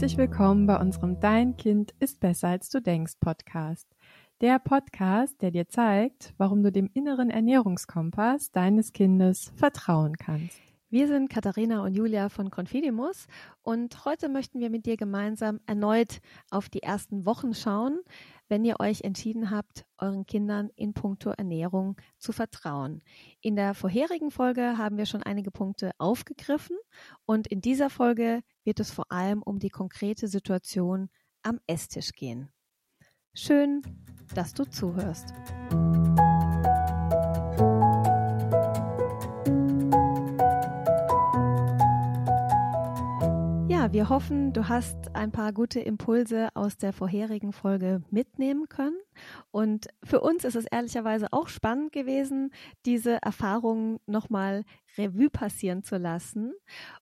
herzlich willkommen bei unserem Dein Kind ist besser als du denkst Podcast. Der Podcast, der dir zeigt, warum du dem inneren Ernährungskompass deines Kindes vertrauen kannst. Wir sind Katharina und Julia von Confidimus und heute möchten wir mit dir gemeinsam erneut auf die ersten Wochen schauen, wenn ihr euch entschieden habt, euren Kindern in puncto Ernährung zu vertrauen. In der vorherigen Folge haben wir schon einige Punkte aufgegriffen und in dieser Folge wird es vor allem um die konkrete Situation am Esstisch gehen. Schön, dass du zuhörst. Wir hoffen, du hast ein paar gute Impulse aus der vorherigen Folge mitnehmen können. Und für uns ist es ehrlicherweise auch spannend gewesen, diese Erfahrungen nochmal Revue passieren zu lassen.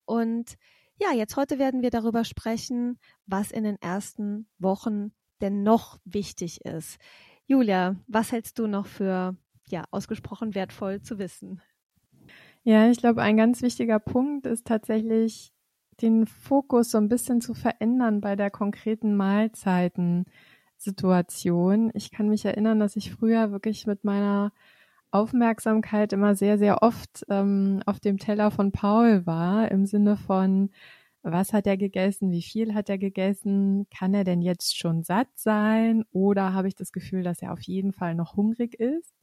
Und ja, jetzt heute werden wir darüber sprechen, was in den ersten Wochen denn noch wichtig ist. Julia, was hältst du noch für ja, ausgesprochen wertvoll zu wissen? Ja, ich glaube, ein ganz wichtiger Punkt ist tatsächlich den Fokus so ein bisschen zu verändern bei der konkreten Mahlzeitensituation. Ich kann mich erinnern, dass ich früher wirklich mit meiner Aufmerksamkeit immer sehr, sehr oft ähm, auf dem Teller von Paul war, im Sinne von, was hat er gegessen, wie viel hat er gegessen, kann er denn jetzt schon satt sein oder habe ich das Gefühl, dass er auf jeden Fall noch hungrig ist?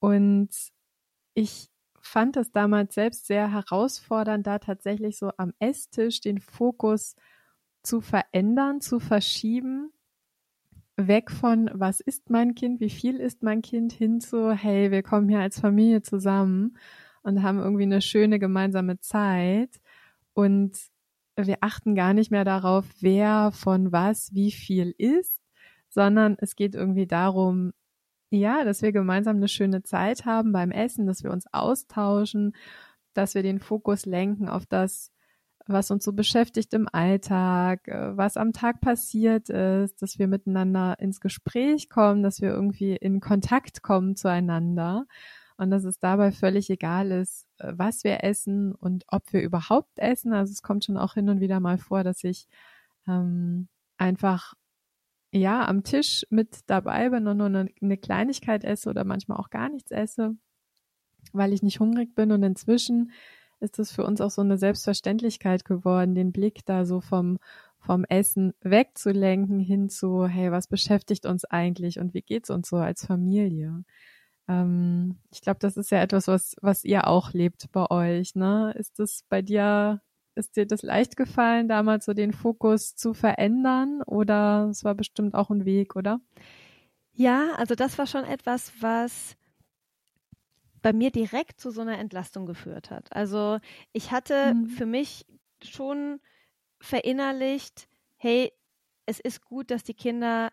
Und ich fand es damals selbst sehr herausfordernd, da tatsächlich so am Esstisch den Fokus zu verändern, zu verschieben, weg von, was ist mein Kind, wie viel ist mein Kind, hin zu, hey, wir kommen hier als Familie zusammen und haben irgendwie eine schöne gemeinsame Zeit. Und wir achten gar nicht mehr darauf, wer von was wie viel ist, sondern es geht irgendwie darum, ja, dass wir gemeinsam eine schöne Zeit haben beim Essen, dass wir uns austauschen, dass wir den Fokus lenken auf das, was uns so beschäftigt im Alltag, äh, was am Tag passiert ist, dass wir miteinander ins Gespräch kommen, dass wir irgendwie in Kontakt kommen zueinander und dass es dabei völlig egal ist, äh, was wir essen und ob wir überhaupt essen. Also es kommt schon auch hin und wieder mal vor, dass ich ähm, einfach ja, am Tisch mit dabei bin und nur eine, eine Kleinigkeit esse oder manchmal auch gar nichts esse, weil ich nicht hungrig bin. Und inzwischen ist es für uns auch so eine Selbstverständlichkeit geworden, den Blick da so vom, vom Essen wegzulenken hin zu, hey, was beschäftigt uns eigentlich und wie geht's uns so als Familie? Ähm, ich glaube, das ist ja etwas, was, was ihr auch lebt bei euch, ne? Ist das bei dir ist dir das leicht gefallen, damals so den Fokus zu verändern oder es war bestimmt auch ein Weg, oder? Ja, also das war schon etwas, was bei mir direkt zu so einer Entlastung geführt hat. Also ich hatte mhm. für mich schon verinnerlicht, hey, es ist gut, dass die Kinder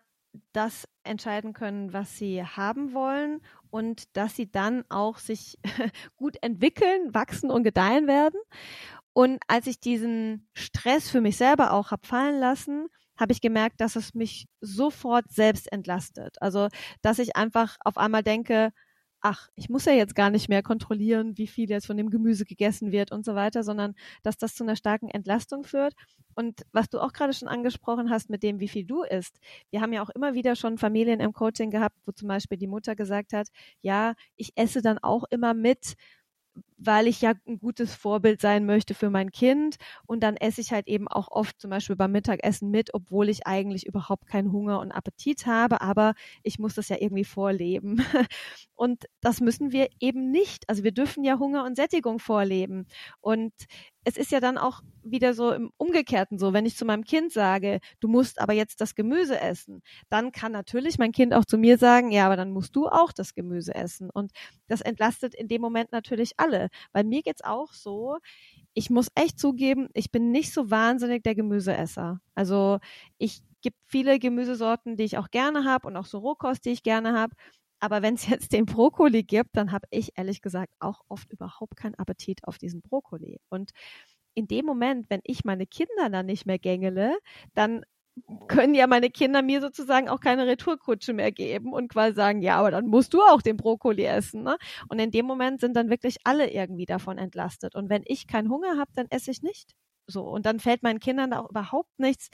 das entscheiden können, was sie haben wollen und dass sie dann auch sich gut entwickeln, wachsen und gedeihen werden. Und als ich diesen Stress für mich selber auch habe fallen lassen, habe ich gemerkt, dass es mich sofort selbst entlastet. Also, dass ich einfach auf einmal denke, ach, ich muss ja jetzt gar nicht mehr kontrollieren, wie viel jetzt von dem Gemüse gegessen wird und so weiter, sondern dass das zu einer starken Entlastung führt. Und was du auch gerade schon angesprochen hast mit dem, wie viel du isst. Wir haben ja auch immer wieder schon Familien im Coaching gehabt, wo zum Beispiel die Mutter gesagt hat, ja, ich esse dann auch immer mit, weil ich ja ein gutes Vorbild sein möchte für mein Kind. Und dann esse ich halt eben auch oft zum Beispiel beim Mittagessen mit, obwohl ich eigentlich überhaupt keinen Hunger und Appetit habe, aber ich muss das ja irgendwie vorleben. Und das müssen wir eben nicht. Also wir dürfen ja Hunger und Sättigung vorleben. Und es ist ja dann auch wieder so im Umgekehrten so, wenn ich zu meinem Kind sage, du musst aber jetzt das Gemüse essen, dann kann natürlich mein Kind auch zu mir sagen, ja, aber dann musst du auch das Gemüse essen. Und das entlastet in dem Moment natürlich alle. Weil mir geht's auch so, ich muss echt zugeben, ich bin nicht so wahnsinnig der Gemüseesser. Also ich gibt viele Gemüsesorten, die ich auch gerne habe und auch so Rohkost, die ich gerne habe. Aber wenn es jetzt den Brokkoli gibt, dann habe ich ehrlich gesagt auch oft überhaupt keinen Appetit auf diesen Brokkoli. Und in dem Moment, wenn ich meine Kinder dann nicht mehr gängele, dann können ja meine Kinder mir sozusagen auch keine Retourkutsche mehr geben und quasi sagen, ja, aber dann musst du auch den Brokkoli essen. Ne? Und in dem Moment sind dann wirklich alle irgendwie davon entlastet. Und wenn ich keinen Hunger habe, dann esse ich nicht. So. Und dann fällt meinen Kindern da auch überhaupt nichts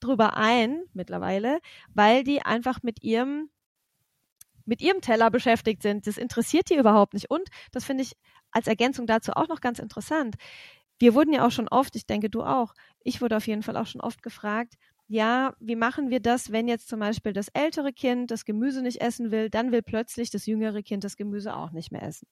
drüber ein mittlerweile, weil die einfach mit ihrem mit ihrem Teller beschäftigt sind. Das interessiert die überhaupt nicht. Und das finde ich als Ergänzung dazu auch noch ganz interessant. Wir wurden ja auch schon oft, ich denke du auch, ich wurde auf jeden Fall auch schon oft gefragt, ja, wie machen wir das, wenn jetzt zum Beispiel das ältere Kind das Gemüse nicht essen will, dann will plötzlich das jüngere Kind das Gemüse auch nicht mehr essen.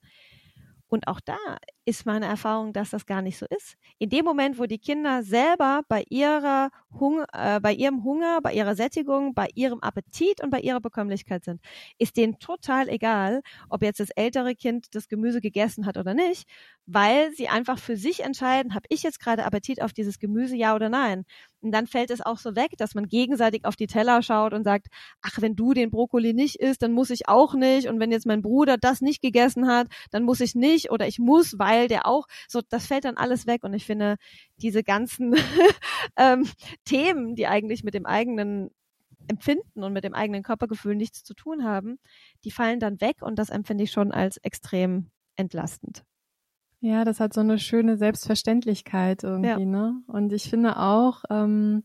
Und auch da ist meine Erfahrung, dass das gar nicht so ist. In dem Moment, wo die Kinder selber bei ihrer Hunger, äh, bei ihrem Hunger, bei ihrer Sättigung, bei ihrem Appetit und bei ihrer Bekömmlichkeit sind, ist denen total egal, ob jetzt das ältere Kind das Gemüse gegessen hat oder nicht, weil sie einfach für sich entscheiden, habe ich jetzt gerade Appetit auf dieses Gemüse, ja oder nein. Und dann fällt es auch so weg, dass man gegenseitig auf die Teller schaut und sagt, ach, wenn du den Brokkoli nicht isst, dann muss ich auch nicht. Und wenn jetzt mein Bruder das nicht gegessen hat, dann muss ich nicht oder ich muss, weil der auch. So, das fällt dann alles weg. Und ich finde, diese ganzen ähm, Themen, die eigentlich mit dem eigenen Empfinden und mit dem eigenen Körpergefühl nichts zu tun haben, die fallen dann weg und das empfinde ich schon als extrem entlastend. Ja, das hat so eine schöne Selbstverständlichkeit irgendwie, ja. ne? Und ich finde auch, ähm,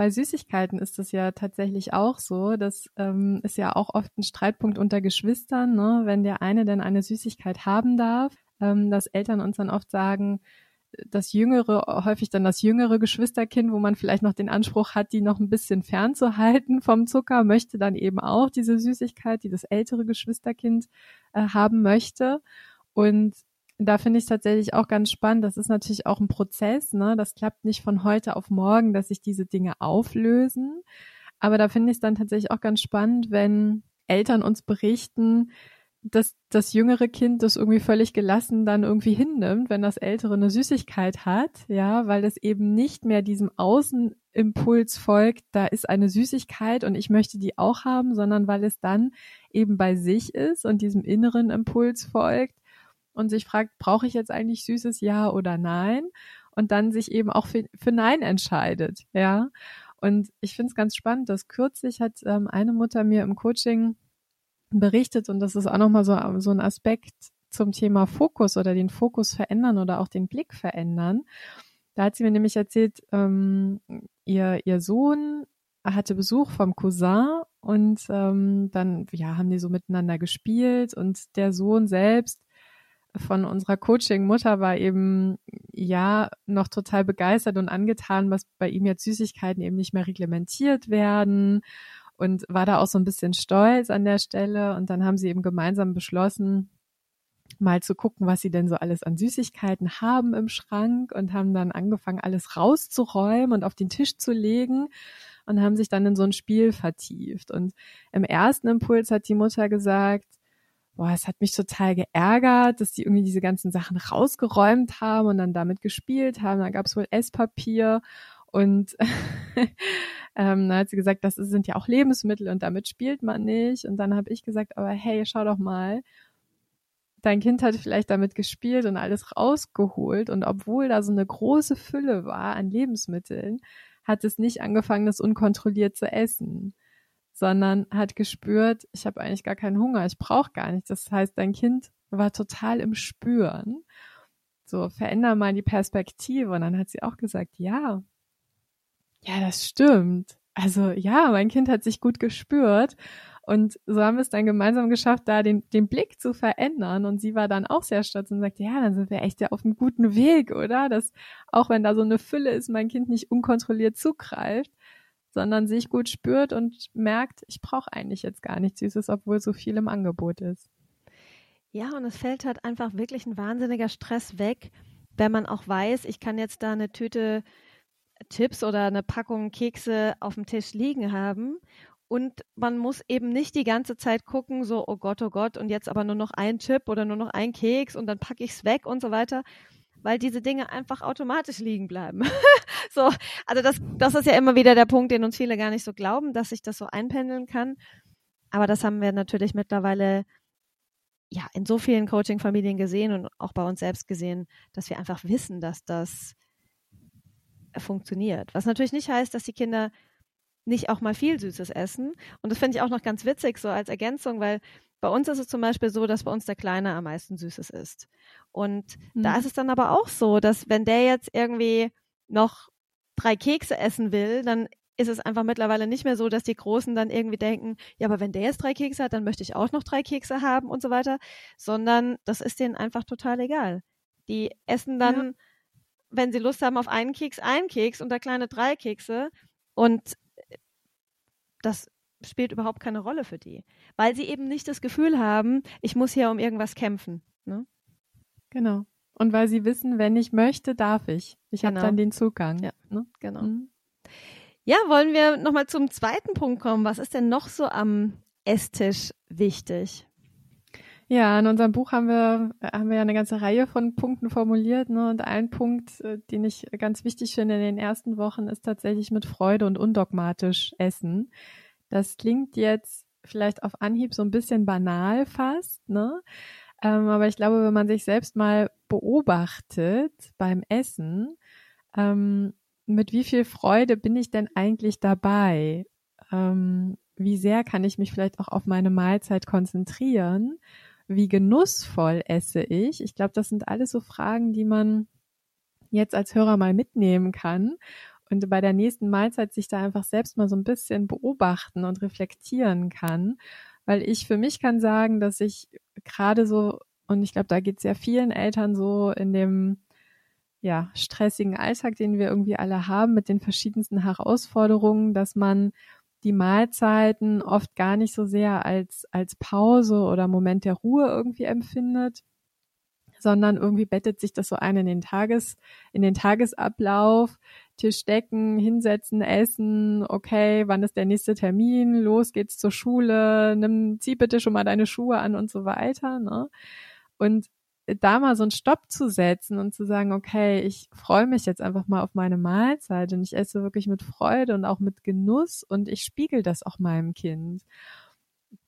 bei Süßigkeiten ist es ja tatsächlich auch so. Das ähm, ist ja auch oft ein Streitpunkt unter Geschwistern, ne? wenn der eine denn eine Süßigkeit haben darf, ähm, dass Eltern uns dann oft sagen, das jüngere, häufig dann das jüngere Geschwisterkind, wo man vielleicht noch den Anspruch hat, die noch ein bisschen fernzuhalten vom Zucker, möchte dann eben auch diese Süßigkeit, die das ältere Geschwisterkind äh, haben möchte. Und da finde ich tatsächlich auch ganz spannend. Das ist natürlich auch ein Prozess, ne? Das klappt nicht von heute auf morgen, dass sich diese Dinge auflösen. Aber da finde ich es dann tatsächlich auch ganz spannend, wenn Eltern uns berichten, dass das jüngere Kind das irgendwie völlig gelassen dann irgendwie hinnimmt, wenn das ältere eine Süßigkeit hat, ja, weil es eben nicht mehr diesem Außenimpuls folgt, da ist eine Süßigkeit und ich möchte die auch haben, sondern weil es dann eben bei sich ist und diesem inneren Impuls folgt und sich fragt, brauche ich jetzt eigentlich süßes Ja oder Nein? Und dann sich eben auch für, für Nein entscheidet, ja. Und ich finde es ganz spannend, dass kürzlich hat ähm, eine Mutter mir im Coaching berichtet und das ist auch nochmal so, so ein Aspekt zum Thema Fokus oder den Fokus verändern oder auch den Blick verändern. Da hat sie mir nämlich erzählt, ähm, ihr, ihr Sohn hatte Besuch vom Cousin und ähm, dann ja, haben die so miteinander gespielt und der Sohn selbst von unserer Coaching-Mutter war eben ja noch total begeistert und angetan, was bei ihm jetzt Süßigkeiten eben nicht mehr reglementiert werden und war da auch so ein bisschen stolz an der Stelle. Und dann haben sie eben gemeinsam beschlossen, mal zu gucken, was sie denn so alles an Süßigkeiten haben im Schrank und haben dann angefangen, alles rauszuräumen und auf den Tisch zu legen und haben sich dann in so ein Spiel vertieft. Und im ersten Impuls hat die Mutter gesagt, boah, es hat mich total geärgert, dass die irgendwie diese ganzen Sachen rausgeräumt haben und dann damit gespielt haben. Da gab es wohl Esspapier und ähm, dann hat sie gesagt, das sind ja auch Lebensmittel und damit spielt man nicht. Und dann habe ich gesagt, aber hey, schau doch mal, dein Kind hat vielleicht damit gespielt und alles rausgeholt. Und obwohl da so eine große Fülle war an Lebensmitteln, hat es nicht angefangen, das unkontrolliert zu essen sondern hat gespürt, ich habe eigentlich gar keinen Hunger, ich brauche gar nichts. Das heißt, dein Kind war total im Spüren. So, veränder mal die Perspektive. Und dann hat sie auch gesagt, ja, ja, das stimmt. Also ja, mein Kind hat sich gut gespürt. Und so haben wir es dann gemeinsam geschafft, da den, den Blick zu verändern. Und sie war dann auch sehr stolz und sagte, ja, dann sind wir echt ja auf einem guten Weg, oder? Dass auch wenn da so eine Fülle ist, mein Kind nicht unkontrolliert zugreift, sondern sich gut spürt und merkt, ich brauche eigentlich jetzt gar nichts Süßes, obwohl so viel im Angebot ist. Ja, und es fällt halt einfach wirklich ein wahnsinniger Stress weg, wenn man auch weiß, ich kann jetzt da eine Tüte Chips oder eine Packung Kekse auf dem Tisch liegen haben und man muss eben nicht die ganze Zeit gucken, so, oh Gott, oh Gott, und jetzt aber nur noch ein Chip oder nur noch ein Keks und dann packe ich es weg und so weiter, weil diese Dinge einfach automatisch liegen bleiben. so, also das, das ist ja immer wieder der Punkt, den uns viele gar nicht so glauben, dass sich das so einpendeln kann. Aber das haben wir natürlich mittlerweile ja in so vielen Coaching-Familien gesehen und auch bei uns selbst gesehen, dass wir einfach wissen, dass das funktioniert. Was natürlich nicht heißt, dass die Kinder nicht auch mal viel Süßes essen. Und das finde ich auch noch ganz witzig, so als Ergänzung, weil bei uns ist es zum Beispiel so, dass bei uns der Kleine am meisten Süßes isst. Und mhm. da ist es dann aber auch so, dass wenn der jetzt irgendwie noch drei Kekse essen will, dann ist es einfach mittlerweile nicht mehr so, dass die Großen dann irgendwie denken, ja, aber wenn der jetzt drei Kekse hat, dann möchte ich auch noch drei Kekse haben und so weiter, sondern das ist denen einfach total egal. Die essen dann, ja. Wenn sie Lust haben auf einen Keks, einen Keks und der kleine drei Kekse und das spielt überhaupt keine Rolle für die, weil sie eben nicht das Gefühl haben, ich muss hier um irgendwas kämpfen. Ne? Genau. Und weil sie wissen, wenn ich möchte, darf ich. Ich genau. habe dann den Zugang. Ja, ne? genau. Mhm. Ja, wollen wir nochmal zum zweiten Punkt kommen. Was ist denn noch so am Esstisch wichtig? Ja, in unserem Buch haben wir, haben wir ja eine ganze Reihe von Punkten formuliert. Ne? Und ein Punkt, äh, den ich ganz wichtig finde in den ersten Wochen, ist tatsächlich mit Freude und undogmatisch essen. Das klingt jetzt vielleicht auf Anhieb so ein bisschen banal fast, ne? Ähm, aber ich glaube, wenn man sich selbst mal beobachtet beim Essen, ähm, mit wie viel Freude bin ich denn eigentlich dabei? Ähm, wie sehr kann ich mich vielleicht auch auf meine Mahlzeit konzentrieren? Wie genussvoll esse ich? Ich glaube, das sind alles so Fragen, die man jetzt als Hörer mal mitnehmen kann und bei der nächsten Mahlzeit sich da einfach selbst mal so ein bisschen beobachten und reflektieren kann. Weil ich für mich kann sagen, dass ich gerade so, und ich glaube, da geht sehr vielen Eltern so in dem ja, stressigen Alltag, den wir irgendwie alle haben, mit den verschiedensten Herausforderungen, dass man die Mahlzeiten oft gar nicht so sehr als, als Pause oder Moment der Ruhe irgendwie empfindet, sondern irgendwie bettet sich das so ein in den Tages, in den Tagesablauf, Tisch decken, hinsetzen, essen, okay, wann ist der nächste Termin, los geht's zur Schule, nimm, zieh bitte schon mal deine Schuhe an und so weiter, ne? Und da mal so einen Stopp zu setzen und zu sagen, okay, ich freue mich jetzt einfach mal auf meine Mahlzeit und ich esse wirklich mit Freude und auch mit Genuss und ich spiegel das auch meinem Kind.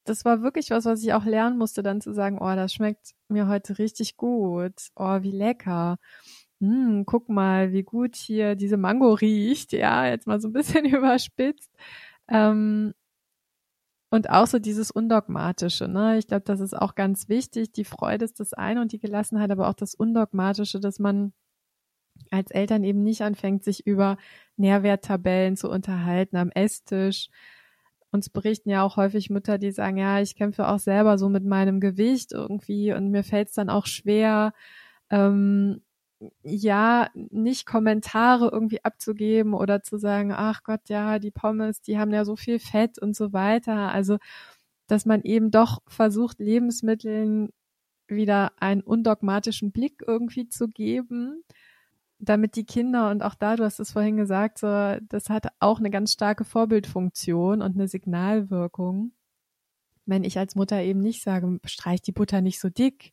Das war wirklich was, was ich auch lernen musste, dann zu sagen, oh, das schmeckt mir heute richtig gut. Oh, wie lecker hm, guck mal, wie gut hier diese Mango riecht, ja, jetzt mal so ein bisschen überspitzt. Ähm, und auch so dieses Undogmatische, ne? Ich glaube, das ist auch ganz wichtig. Die Freude ist das eine und die Gelassenheit, aber auch das Undogmatische, dass man als Eltern eben nicht anfängt, sich über Nährwerttabellen zu unterhalten am Esstisch. Uns berichten ja auch häufig Mütter, die sagen, ja, ich kämpfe auch selber so mit meinem Gewicht irgendwie und mir fällt es dann auch schwer, ähm, ja, nicht Kommentare irgendwie abzugeben oder zu sagen, ach Gott, ja, die Pommes, die haben ja so viel Fett und so weiter. Also, dass man eben doch versucht, Lebensmitteln wieder einen undogmatischen Blick irgendwie zu geben, damit die Kinder und auch da, du hast es vorhin gesagt, so, das hat auch eine ganz starke Vorbildfunktion und eine Signalwirkung. Wenn ich als Mutter eben nicht sage, streich die Butter nicht so dick,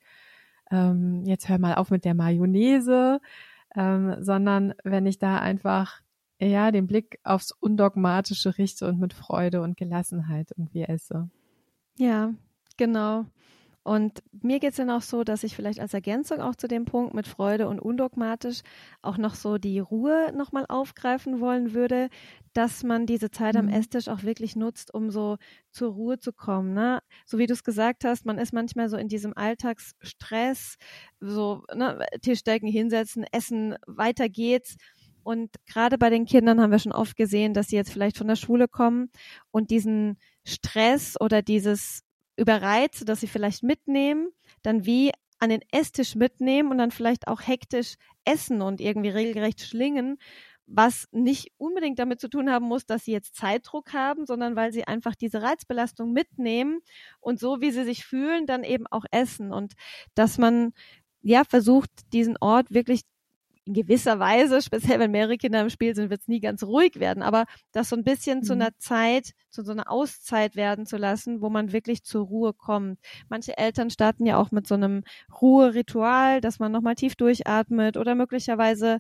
ähm, jetzt hör mal auf mit der Mayonnaise, ähm, sondern wenn ich da einfach ja den Blick aufs Undogmatische richte und mit Freude und Gelassenheit irgendwie esse. Ja, genau. Und mir geht es dann auch so, dass ich vielleicht als Ergänzung auch zu dem Punkt mit Freude und undogmatisch auch noch so die Ruhe nochmal aufgreifen wollen würde, dass man diese Zeit am mhm. Esstisch auch wirklich nutzt, um so zur Ruhe zu kommen. Ne? So wie du es gesagt hast, man ist manchmal so in diesem Alltagsstress, so ne, Tischdecken hinsetzen, essen, weiter geht's. Und gerade bei den Kindern haben wir schon oft gesehen, dass sie jetzt vielleicht von der Schule kommen und diesen Stress oder dieses Überreize, dass sie vielleicht mitnehmen, dann wie an den Esstisch mitnehmen und dann vielleicht auch hektisch essen und irgendwie regelrecht schlingen, was nicht unbedingt damit zu tun haben muss, dass sie jetzt Zeitdruck haben, sondern weil sie einfach diese Reizbelastung mitnehmen und so wie sie sich fühlen, dann eben auch essen. Und dass man ja versucht, diesen Ort wirklich in gewisser Weise, speziell wenn mehrere Kinder im Spiel sind, wird es nie ganz ruhig werden, aber das so ein bisschen mhm. zu einer Zeit, zu so einer Auszeit werden zu lassen, wo man wirklich zur Ruhe kommt. Manche Eltern starten ja auch mit so einem Ruheritual, dass man nochmal tief durchatmet oder möglicherweise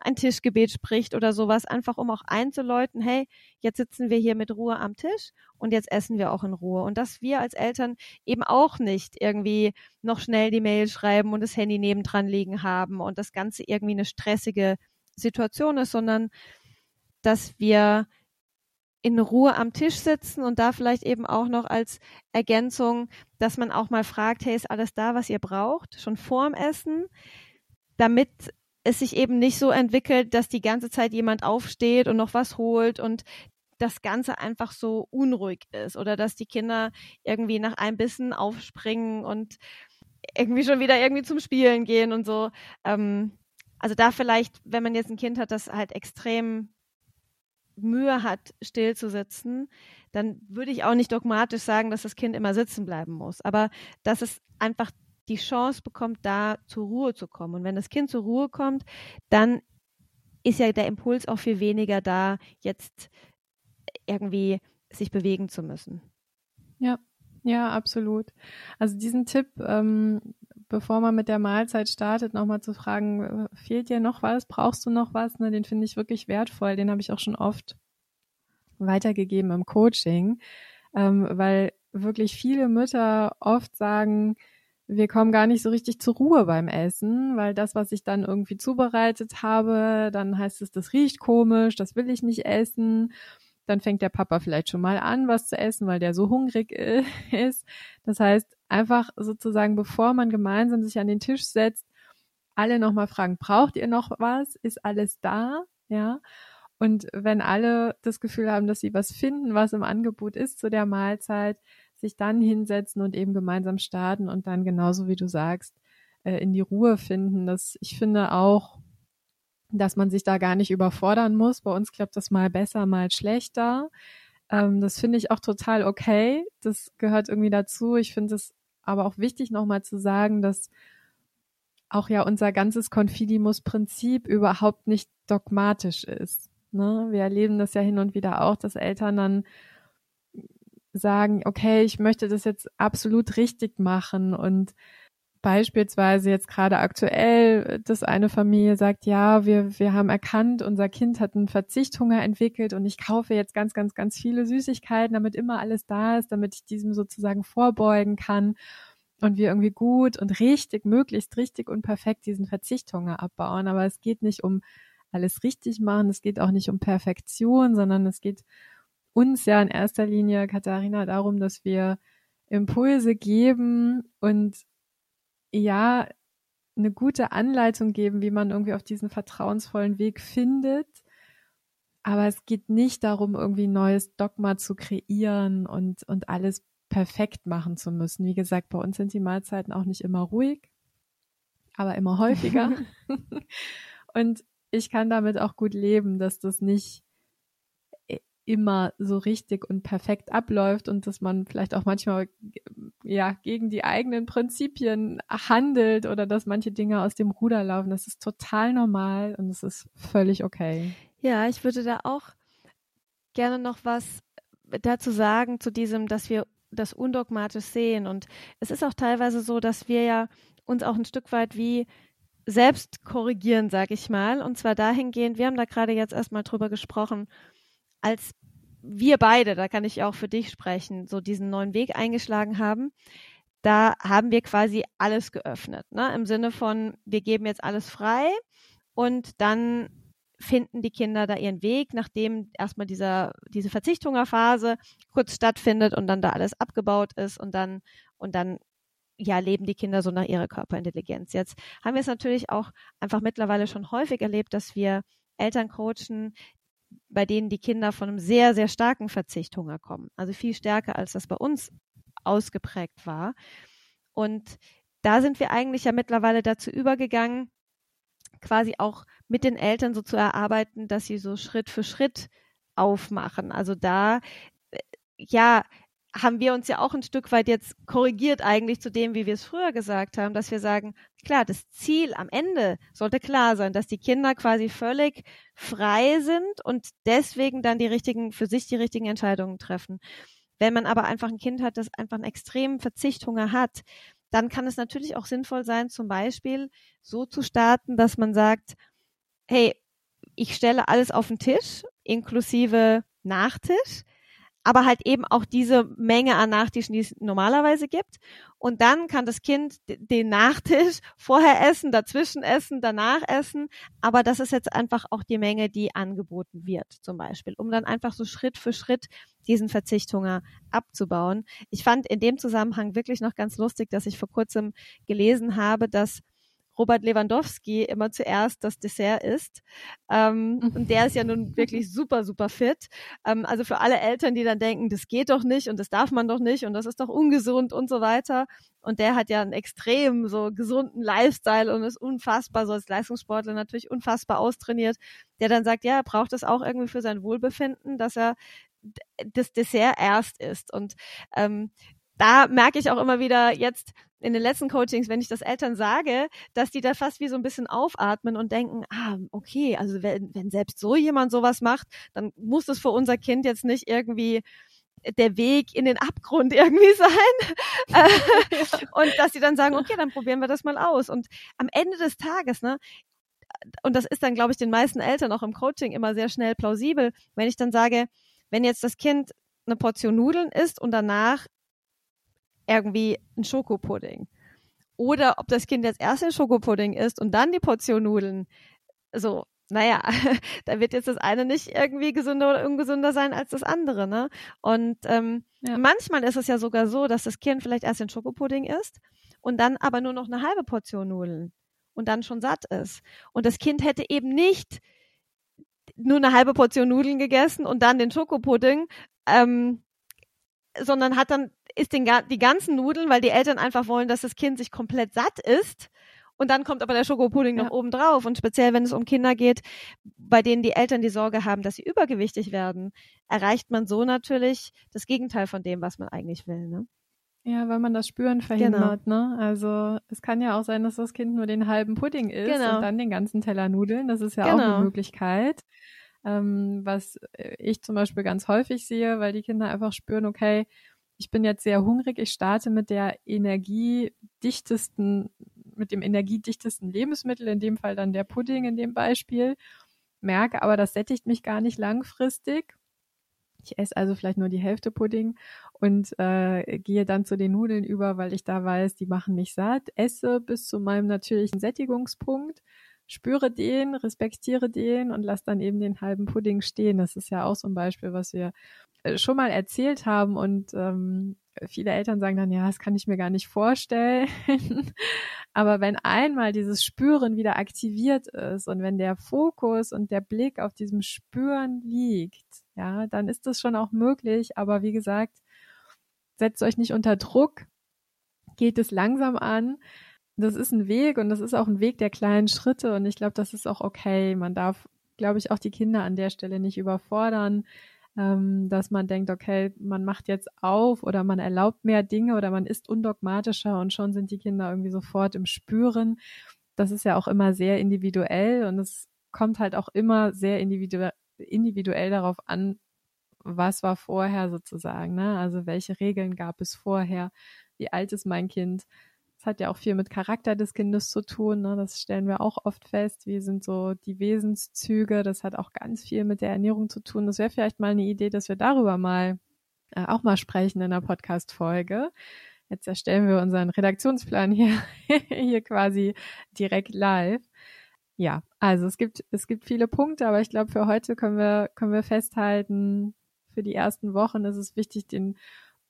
ein Tischgebet spricht oder sowas, einfach um auch einzuläuten, hey, jetzt sitzen wir hier mit Ruhe am Tisch und jetzt essen wir auch in Ruhe. Und dass wir als Eltern eben auch nicht irgendwie noch schnell die Mail schreiben und das Handy nebendran liegen haben und das Ganze irgendwie eine stressige Situation ist, sondern dass wir in Ruhe am Tisch sitzen und da vielleicht eben auch noch als Ergänzung, dass man auch mal fragt, hey, ist alles da, was ihr braucht, schon vorm Essen, damit es sich eben nicht so entwickelt, dass die ganze Zeit jemand aufsteht und noch was holt und das Ganze einfach so unruhig ist oder dass die Kinder irgendwie nach einem Bissen aufspringen und irgendwie schon wieder irgendwie zum Spielen gehen und so. Ähm, also da vielleicht, wenn man jetzt ein Kind hat, das halt extrem Mühe hat, still zu sitzen, dann würde ich auch nicht dogmatisch sagen, dass das Kind immer sitzen bleiben muss. Aber dass es einfach die Chance bekommt, da zur Ruhe zu kommen. Und wenn das Kind zur Ruhe kommt, dann ist ja der Impuls auch viel weniger da, jetzt irgendwie sich bewegen zu müssen. Ja, ja, absolut. Also diesen Tipp, ähm, bevor man mit der Mahlzeit startet, nochmal zu fragen, äh, fehlt dir noch was, brauchst du noch was, ne, den finde ich wirklich wertvoll. Den habe ich auch schon oft weitergegeben im Coaching, ähm, weil wirklich viele Mütter oft sagen, wir kommen gar nicht so richtig zur Ruhe beim Essen, weil das, was ich dann irgendwie zubereitet habe, dann heißt es, das riecht komisch, das will ich nicht essen. Dann fängt der Papa vielleicht schon mal an, was zu essen, weil der so hungrig ist. Das heißt, einfach sozusagen, bevor man gemeinsam sich an den Tisch setzt, alle nochmal fragen, braucht ihr noch was? Ist alles da? Ja. Und wenn alle das Gefühl haben, dass sie was finden, was im Angebot ist zu der Mahlzeit, sich dann hinsetzen und eben gemeinsam starten und dann genauso wie du sagst, äh, in die Ruhe finden. Das, ich finde auch, dass man sich da gar nicht überfordern muss. Bei uns klappt das mal besser, mal schlechter. Ähm, das finde ich auch total okay. Das gehört irgendwie dazu. Ich finde es aber auch wichtig, nochmal zu sagen, dass auch ja unser ganzes Confidimus-Prinzip überhaupt nicht dogmatisch ist. Ne? Wir erleben das ja hin und wieder auch, dass Eltern dann sagen, okay, ich möchte das jetzt absolut richtig machen und beispielsweise jetzt gerade aktuell, dass eine Familie sagt, ja, wir, wir haben erkannt, unser Kind hat einen Verzichthunger entwickelt und ich kaufe jetzt ganz, ganz, ganz viele Süßigkeiten, damit immer alles da ist, damit ich diesem sozusagen vorbeugen kann und wir irgendwie gut und richtig, möglichst richtig und perfekt diesen Verzichthunger abbauen. Aber es geht nicht um alles richtig machen, es geht auch nicht um Perfektion, sondern es geht uns ja in erster Linie, Katharina, darum, dass wir Impulse geben und ja, eine gute Anleitung geben, wie man irgendwie auf diesen vertrauensvollen Weg findet. Aber es geht nicht darum, irgendwie ein neues Dogma zu kreieren und, und alles perfekt machen zu müssen. Wie gesagt, bei uns sind die Mahlzeiten auch nicht immer ruhig, aber immer häufiger. und ich kann damit auch gut leben, dass das nicht immer so richtig und perfekt abläuft und dass man vielleicht auch manchmal ja gegen die eigenen Prinzipien handelt oder dass manche Dinge aus dem Ruder laufen. Das ist total normal und es ist völlig okay. Ja, ich würde da auch gerne noch was dazu sagen zu diesem, dass wir das undogmatisch sehen und es ist auch teilweise so, dass wir ja uns auch ein Stück weit wie selbst korrigieren, sag ich mal, und zwar dahingehend, wir haben da gerade jetzt erstmal drüber gesprochen, als wir beide, da kann ich auch für dich sprechen, so diesen neuen Weg eingeschlagen haben, da haben wir quasi alles geöffnet. Ne? Im Sinne von, wir geben jetzt alles frei und dann finden die Kinder da ihren Weg, nachdem erstmal dieser, diese Verzichthungerphase kurz stattfindet und dann da alles abgebaut ist und dann, und dann ja, leben die Kinder so nach ihrer Körperintelligenz. Jetzt haben wir es natürlich auch einfach mittlerweile schon häufig erlebt, dass wir Eltern coachen, bei denen die Kinder von einem sehr, sehr starken Verzichthunger kommen. Also viel stärker, als das bei uns ausgeprägt war. Und da sind wir eigentlich ja mittlerweile dazu übergegangen, quasi auch mit den Eltern so zu erarbeiten, dass sie so Schritt für Schritt aufmachen. Also da, äh, ja, haben wir uns ja auch ein Stück weit jetzt korrigiert eigentlich zu dem, wie wir es früher gesagt haben, dass wir sagen, klar, das Ziel am Ende sollte klar sein, dass die Kinder quasi völlig frei sind und deswegen dann die richtigen, für sich die richtigen Entscheidungen treffen. Wenn man aber einfach ein Kind hat, das einfach einen extremen Verzichthunger hat, dann kann es natürlich auch sinnvoll sein, zum Beispiel so zu starten, dass man sagt, hey, ich stelle alles auf den Tisch, inklusive Nachtisch aber halt eben auch diese Menge an Nachtischen, die es normalerweise gibt. Und dann kann das Kind den Nachtisch vorher essen, dazwischen essen, danach essen. Aber das ist jetzt einfach auch die Menge, die angeboten wird, zum Beispiel, um dann einfach so Schritt für Schritt diesen Verzichthunger abzubauen. Ich fand in dem Zusammenhang wirklich noch ganz lustig, dass ich vor kurzem gelesen habe, dass Robert Lewandowski immer zuerst das Dessert isst. Ähm, und der ist ja nun wirklich super, super fit. Ähm, also für alle Eltern, die dann denken, das geht doch nicht und das darf man doch nicht und das ist doch ungesund und so weiter. Und der hat ja einen extrem so gesunden Lifestyle und ist unfassbar, so als Leistungssportler natürlich unfassbar austrainiert, der dann sagt, ja, er braucht das auch irgendwie für sein Wohlbefinden, dass er das Dessert erst isst. Und ähm, da merke ich auch immer wieder jetzt in den letzten Coachings, wenn ich das Eltern sage, dass die da fast wie so ein bisschen aufatmen und denken, ah, okay, also wenn, wenn selbst so jemand sowas macht, dann muss es für unser Kind jetzt nicht irgendwie der Weg in den Abgrund irgendwie sein. und dass sie dann sagen, okay, dann probieren wir das mal aus. Und am Ende des Tages, ne, und das ist dann, glaube ich, den meisten Eltern auch im Coaching immer sehr schnell plausibel, wenn ich dann sage, wenn jetzt das Kind eine Portion Nudeln isst und danach irgendwie ein Schokopudding. Oder ob das Kind jetzt erst den Schokopudding isst und dann die Portion Nudeln. So, naja, da wird jetzt das eine nicht irgendwie gesünder oder ungesünder sein als das andere, ne? Und ähm, ja. manchmal ist es ja sogar so, dass das Kind vielleicht erst den Schokopudding isst und dann aber nur noch eine halbe Portion Nudeln und dann schon satt ist. Und das Kind hätte eben nicht nur eine halbe Portion Nudeln gegessen und dann den Schokopudding, ähm, sondern hat dann isst den, die ganzen Nudeln, weil die Eltern einfach wollen, dass das Kind sich komplett satt isst. Und dann kommt aber der Schokopudding ja. noch oben drauf. Und speziell, wenn es um Kinder geht, bei denen die Eltern die Sorge haben, dass sie übergewichtig werden, erreicht man so natürlich das Gegenteil von dem, was man eigentlich will. Ne? Ja, weil man das Spüren verhindert, genau. ne? Also es kann ja auch sein, dass das Kind nur den halben Pudding isst genau. und dann den ganzen Teller Nudeln. Das ist ja genau. auch eine genau. Möglichkeit. Ähm, was ich zum Beispiel ganz häufig sehe, weil die Kinder einfach spüren, okay, ich bin jetzt sehr hungrig, ich starte mit der energiedichtesten, mit dem energiedichtesten Lebensmittel, in dem Fall dann der Pudding in dem Beispiel, merke aber, das sättigt mich gar nicht langfristig. Ich esse also vielleicht nur die Hälfte Pudding und äh, gehe dann zu den Nudeln über, weil ich da weiß, die machen mich satt, esse bis zu meinem natürlichen Sättigungspunkt, spüre den, respektiere den und lass dann eben den halben Pudding stehen. Das ist ja auch so ein Beispiel, was wir äh, schon mal erzählt haben und ähm, viele Eltern sagen dann, ja, das kann ich mir gar nicht vorstellen. Aber wenn einmal dieses Spüren wieder aktiviert ist und wenn der Fokus und der Blick auf diesem Spüren liegt, ja, dann ist das schon auch möglich. Aber wie gesagt, setzt euch nicht unter Druck, geht es langsam an. Das ist ein Weg und das ist auch ein Weg der kleinen Schritte und ich glaube, das ist auch okay. Man darf, glaube ich, auch die Kinder an der Stelle nicht überfordern ähm, dass man denkt, okay, man macht jetzt auf oder man erlaubt mehr Dinge oder man ist undogmatischer und schon sind die Kinder irgendwie sofort im Spüren. Das ist ja auch immer sehr individuell und es kommt halt auch immer sehr individu individuell darauf an, was war vorher sozusagen, ne? Also welche Regeln gab es vorher? Wie alt ist mein Kind? Es hat ja auch viel mit Charakter des Kindes zu tun. Ne? Das stellen wir auch oft fest. Wie sind so die Wesenszüge? Das hat auch ganz viel mit der Ernährung zu tun. Das wäre vielleicht mal eine Idee, dass wir darüber mal äh, auch mal sprechen in der Podcast-Folge. Jetzt erstellen wir unseren Redaktionsplan hier, hier quasi direkt live. Ja, also es gibt, es gibt viele Punkte, aber ich glaube, für heute können wir, können wir festhalten, für die ersten Wochen ist es wichtig, den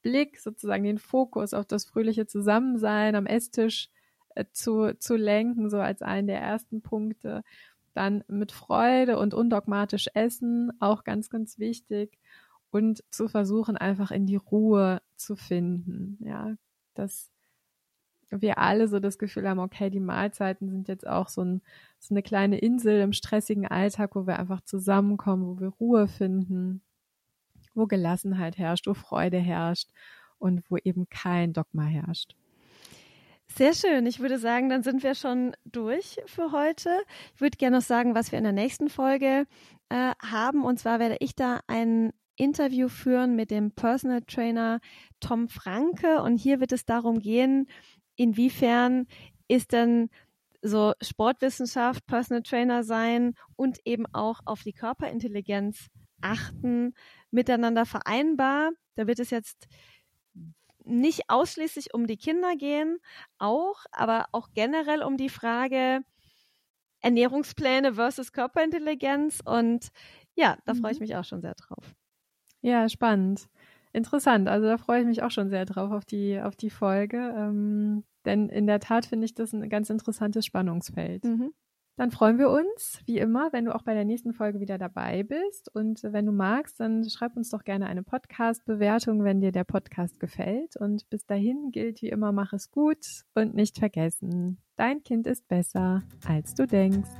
Blick, sozusagen den Fokus auf das fröhliche Zusammensein am Esstisch äh, zu, zu lenken, so als einen der ersten Punkte. Dann mit Freude und undogmatisch essen, auch ganz, ganz wichtig. Und zu versuchen, einfach in die Ruhe zu finden. Ja, dass wir alle so das Gefühl haben, okay, die Mahlzeiten sind jetzt auch so, ein, so eine kleine Insel im stressigen Alltag, wo wir einfach zusammenkommen, wo wir Ruhe finden, wo Gelassenheit herrscht, wo Freude herrscht und wo eben kein Dogma herrscht. Sehr schön. Ich würde sagen, dann sind wir schon durch für heute. Ich würde gerne noch sagen, was wir in der nächsten Folge äh, haben. Und zwar werde ich da ein Interview führen mit dem Personal Trainer Tom Franke. Und hier wird es darum gehen, inwiefern ist denn so Sportwissenschaft, Personal Trainer sein und eben auch auf die Körperintelligenz achten, miteinander vereinbar. Da wird es jetzt nicht ausschließlich um die Kinder gehen, auch, aber auch generell um die Frage Ernährungspläne versus Körperintelligenz. Und ja, da freue ich mhm. mich auch schon sehr drauf. Ja, spannend. Interessant. Also da freue ich mich auch schon sehr drauf auf die, auf die Folge. Ähm, Denn in der Tat finde ich das ein ganz interessantes Spannungsfeld. Mhm. Dann freuen wir uns, wie immer, wenn du auch bei der nächsten Folge wieder dabei bist. Und wenn du magst, dann schreib uns doch gerne eine Podcast-Bewertung, wenn dir der Podcast gefällt. Und bis dahin gilt wie immer, mach es gut und nicht vergessen, dein Kind ist besser, als du denkst.